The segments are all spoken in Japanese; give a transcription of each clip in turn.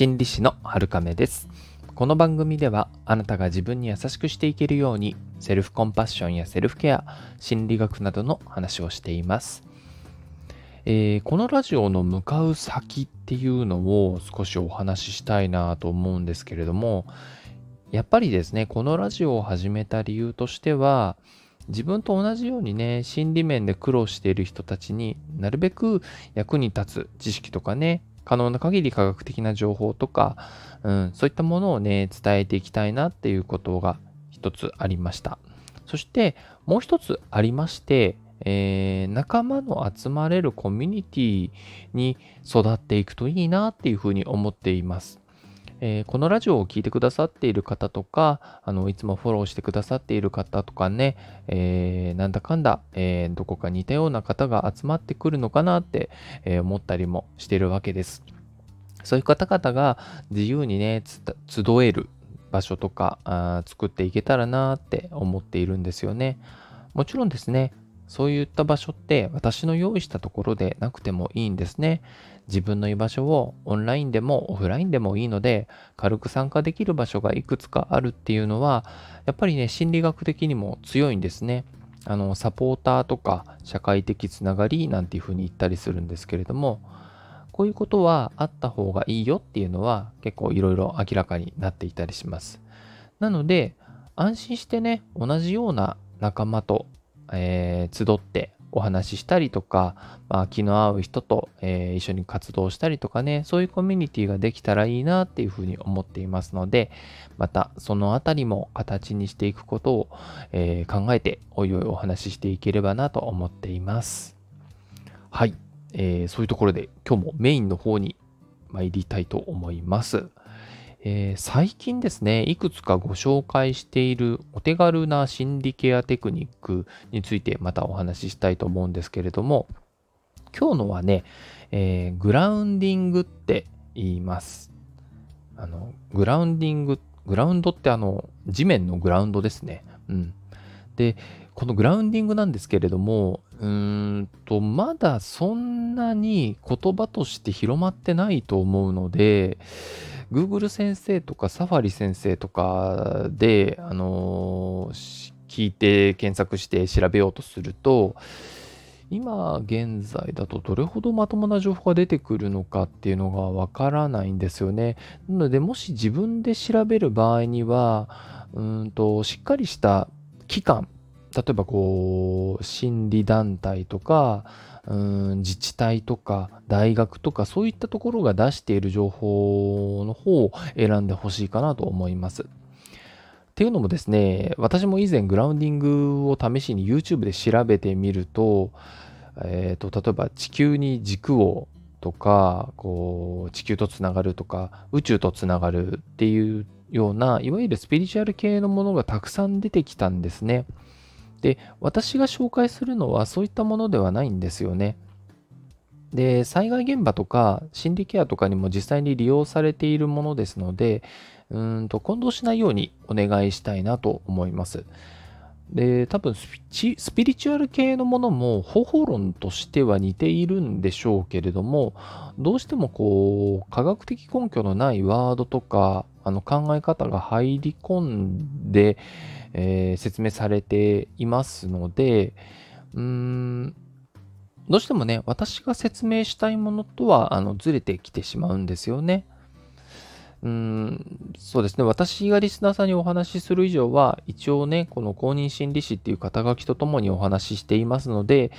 心理師の春亀です。この番組ではあなたが自分に優しくしていけるようにセルフコンパッションやセルフケア心理学などの話をしています。えー、このラジオの向かう先っていうのを少しお話ししたいなと思うんですけれどもやっぱりですねこのラジオを始めた理由としては自分と同じようにね心理面で苦労している人たちになるべく役に立つ知識とかね可能な限り科学的な情報とか、うん、そういったものをね伝えていきたいなっていうことが一つありましたそしてもう一つありましてえー、仲間の集まれるコミュニティに育っていくといいなっていうふうに思っています。えー、このラジオを聴いてくださっている方とか、あのいつもフォローしてくださっている方とかね、えー、なんだかんだ、えー、どこか似たような方が集まってくるのかなって、え思ったりもしてるわけです。そういう方々が自由にね、集える場所とかあ作っていけたらなって思っているんですよね。もちろんですね、そういった場所って私の用意したところでなくてもいいんですね。自分の居場所をオンラインでもオフラインでもいいので軽く参加できる場所がいくつかあるっていうのはやっぱりね心理学的にも強いんですね。あのサポーターとか社会的つながりなんていうふうに言ったりするんですけれどもこういうことはあった方がいいよっていうのは結構いろいろ明らかになっていたりします。なので安心してね同じような仲間とえー、集ってお話ししたりとか、まあ、気の合う人と、えー、一緒に活動したりとかね、そういうコミュニティができたらいいなっていうふうに思っていますので、またそのあたりも形にしていくことを、えー、考えておいおいお話ししていければなと思っています。はい、えー、そういうところで今日もメインの方に参りたいと思います。えー、最近ですね、いくつかご紹介しているお手軽な心理ケアテクニックについてまたお話ししたいと思うんですけれども、今日のはね、えー、グラウンディングって言います。あの、グラウンディング、グラウンドってあの、地面のグラウンドですね。うん。で、このグラウンディングなんですけれども、うーんと、まだそんなに言葉として広まってないと思うので、Google 先生とか Safari 先生とかで、あのー、聞いて検索して調べようとすると、今現在だとどれほどまともな情報が出てくるのかっていうのがわからないんですよね。なので、もし自分で調べる場合には、うんと、しっかりした機関、例えばこう、心理団体とか、うん自治体とか大学とかそういったところが出している情報の方を選んでほしいかなと思います。っていうのもですね、私も以前グラウンディングを試しに YouTube で調べてみると、えーと、例えば地球に軸をとかこう地球とつながるとか宇宙とつながるっていうようないわゆるスピリチュアル系のものがたくさん出てきたんですね。で、私が紹介するのはそういったものではないんですよね。で、災害現場とか心理ケアとかにも実際に利用されているものですので、うんと混同しないようにお願いしたいなと思います。で、多分スピリチュアル系のものも方法論としては似ているんでしょうけれども、どうしてもこう、科学的根拠のないワードとか、あの考え方が入り込んで、えー、説明されていますので、うーん、どうしてもね、私が説明したいものとはあのずれてきてしまうんですよね。うん、そうですね。私がリスナーさんにお話しする以上は、一応ね、この公認心理師っていう肩書きとともにお話ししていますので、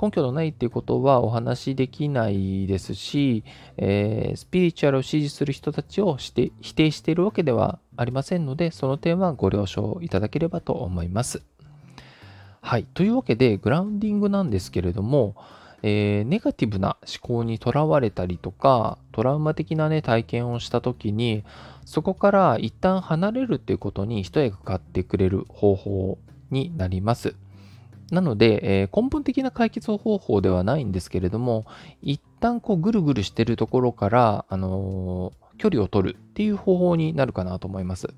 根拠のないっていうことはお話しできないですし、えー、スピリチュアルを支持する人たちをして否定しているわけではありませんので、その点はご了承いただければと思います。はい。というわけで、グラウンディングなんですけれども、えー、ネガティブな思考にとらわれたりとか、トラウマ的なね、体験をした時に、そこから一旦離れるっていうことに一役買ってくれる方法になります。なので、えー、根本的な解決方法ではないんですけれども、一旦こうぐるぐるしてるところから、あのー、距離を取るっていう方法になるかなと思います。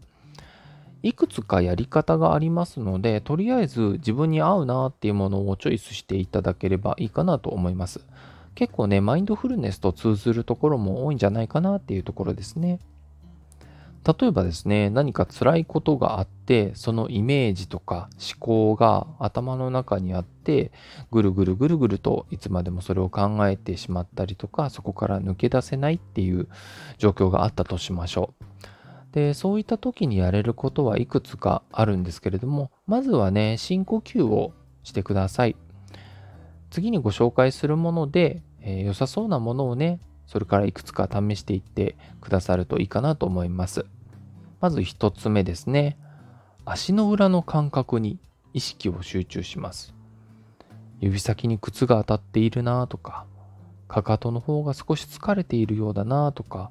いくつかやり方がありますので、とりあえず自分に合うなっていうものをチョイスしていただければいいかなと思います。結構ね、マインドフルネスと通ずるところも多いんじゃないかなっていうところですね。例えばですね、何か辛いことがあって、そのイメージとか思考が頭の中にあって、ぐるぐるぐるぐるといつまでもそれを考えてしまったりとか、そこから抜け出せないっていう状況があったとしましょう。で、そういった時にやれることはいくつかあるんですけれども、まずはね、深呼吸をしてください。次にご紹介するもので、えー、良さそうなものをね、それからいくつか試していってくださるといいかなと思います。まず一つ目ですね。足の裏の感覚に意識を集中します。指先に靴が当たっているなとか、かかとの方が少し疲れているようだなとか、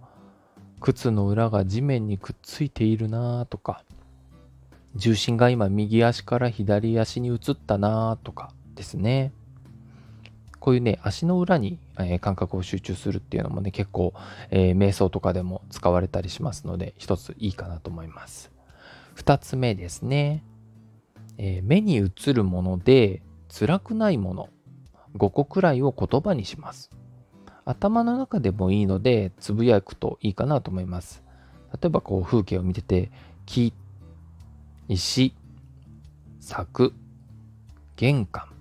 靴の裏が地面にくっついているなとか、重心が今右足から左足に移ったなとかですね。こういうね、足の裏に、えー、感覚を集中するっていうのもね、結構、えー、瞑想とかでも使われたりしますので、一ついいかなと思います。二つ目ですね。えー、目に映るもので辛くないもの5個くらいを言葉にします。頭の中でもいいので、つぶやくといいかなと思います。例えばこう風景を見てて、木、石、柵、玄関、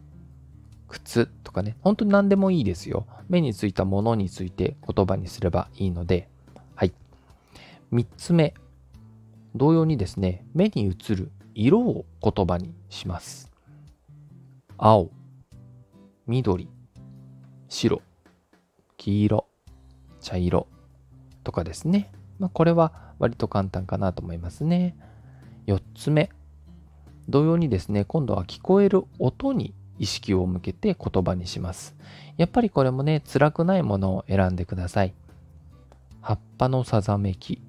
靴とかね、本当に何でもいいですよ。目についたものについて言葉にすればいいので、はい。3つ目、同様にですね、目に映る色を言葉にします。青、緑、白、黄色、茶色とかですね。まあ、これは割と簡単かなと思いますね。4つ目、同様にですね、今度は聞こえる音に意識を向けて言葉にします。やっぱりこれもね、辛くないものを選んでください。葉っぱのさざめき、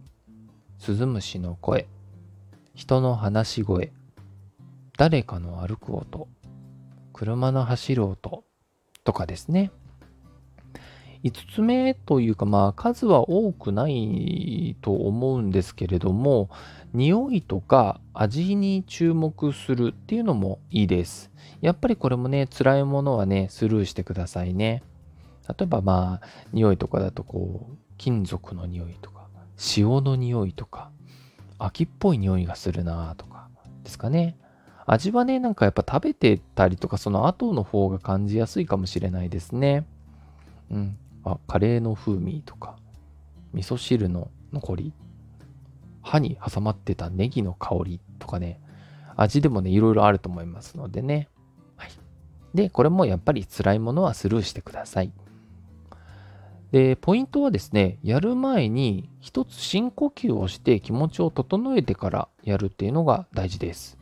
スズムシの声、人の話し声、誰かの歩く音、車の走る音とかですね。5つ目というかまあ数は多くないと思うんですけれども匂いとか味に注目するっていうのもいいです。やっぱりこれもね辛いものはねスルーしてくださいね。例えばまあ匂いとかだとこう金属の匂いとか塩の匂いとか秋っぽい匂いがするなとかですかね。味はねなんかやっぱ食べてたりとかその後の方が感じやすいかもしれないですね。うん。あ、カレーの風味とか、味噌汁の残り、歯に挟まってたネギの香りとかね、味でもね、いろいろあると思いますのでね。はい。で、これもやっぱり辛いものはスルーしてください。で、ポイントはですね、やる前に一つ深呼吸をして気持ちを整えてからやるっていうのが大事です。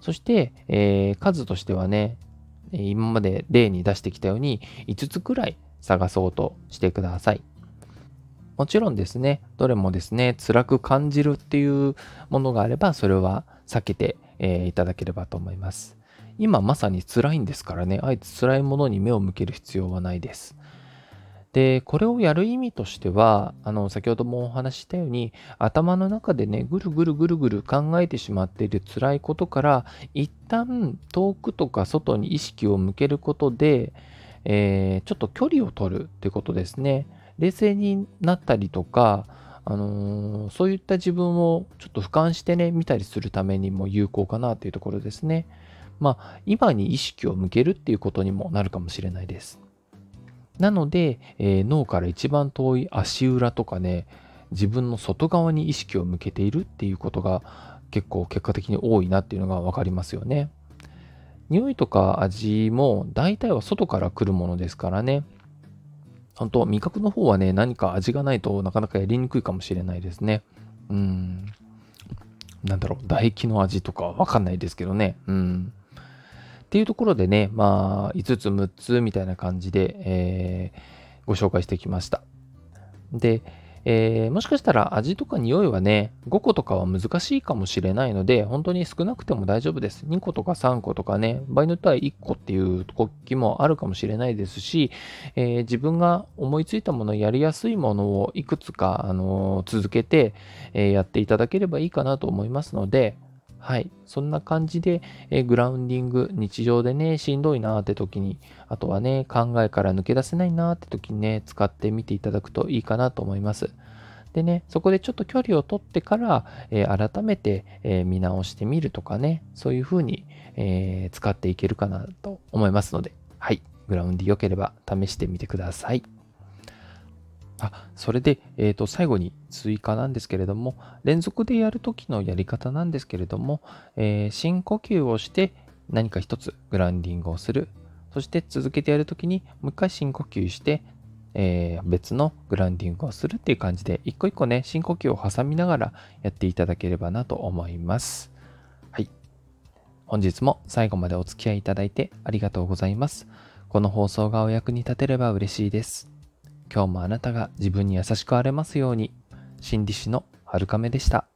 そして、えー、数としてはね、今まで例に出してきたように5つくらい探そうとしてください。もちろんですね、どれもですね、辛く感じるっていうものがあれば、それは避けて、えー、いただければと思います。今まさに辛いんですからね、あえて辛いものに目を向ける必要はないです。で、これをやる意味としては、あの、先ほどもお話ししたように、頭の中でね、ぐるぐるぐるぐる考えてしまっている辛いことから、一旦遠くとか外に意識を向けることで、えー、ちょっと距離を取るってことですね。冷静になったりとか、あのー、そういった自分をちょっと俯瞰してね、見たりするためにも有効かなというところですね。まあ、今に意識を向けるっていうことにもなるかもしれないです。なので、えー、脳から一番遠い足裏とかね、自分の外側に意識を向けているっていうことが結構結果的に多いなっていうのがわかりますよね。匂いとか味も大体は外から来るものですからね。本当味覚の方はね、何か味がないとなかなかやりにくいかもしれないですね。うん。なんだろう、唾液の味とかわかんないですけどね。うん。っていうところでね、まあ、5つ、6つみたいな感じで、えー、ご紹介してきました。で、えー、もしかしたら味とか匂いはね、5個とかは難しいかもしれないので、本当に少なくても大丈夫です。2個とか3個とかね、場合によっては1個っていう時もあるかもしれないですし、えー、自分が思いついたもの、やりやすいものをいくつか、あのー、続けて、えやっていただければいいかなと思いますので、はい。そんな感じで、えグラウンディング、日常でね、しんどいなーって時に、あとはね、考えから抜け出せないなーって時にね、使ってみていただくといいかなと思います。でね、そこでちょっと距離を取ってから、えー、改めて、えー、見直してみるとかね、そういう風に、えー、使っていけるかなと思いますので、はい。グラウンディ良ければ試してみてください。あ、それで、えっ、ー、と、最後に追加なんですけれども、連続でやるときのやり方なんですけれども、えー、深呼吸をして何か一つグラウンディングをする。そして続けてやるときにもう一回深呼吸して、えー、別のグラウンディングをするっていう感じで、一個一個ね、深呼吸を挟みながらやっていただければなと思います。はい。本日も最後までお付き合いいただいてありがとうございます。この放送がお役に立てれば嬉しいです。今日もあなたが自分に優しくあれますように。心理師の春亀でした。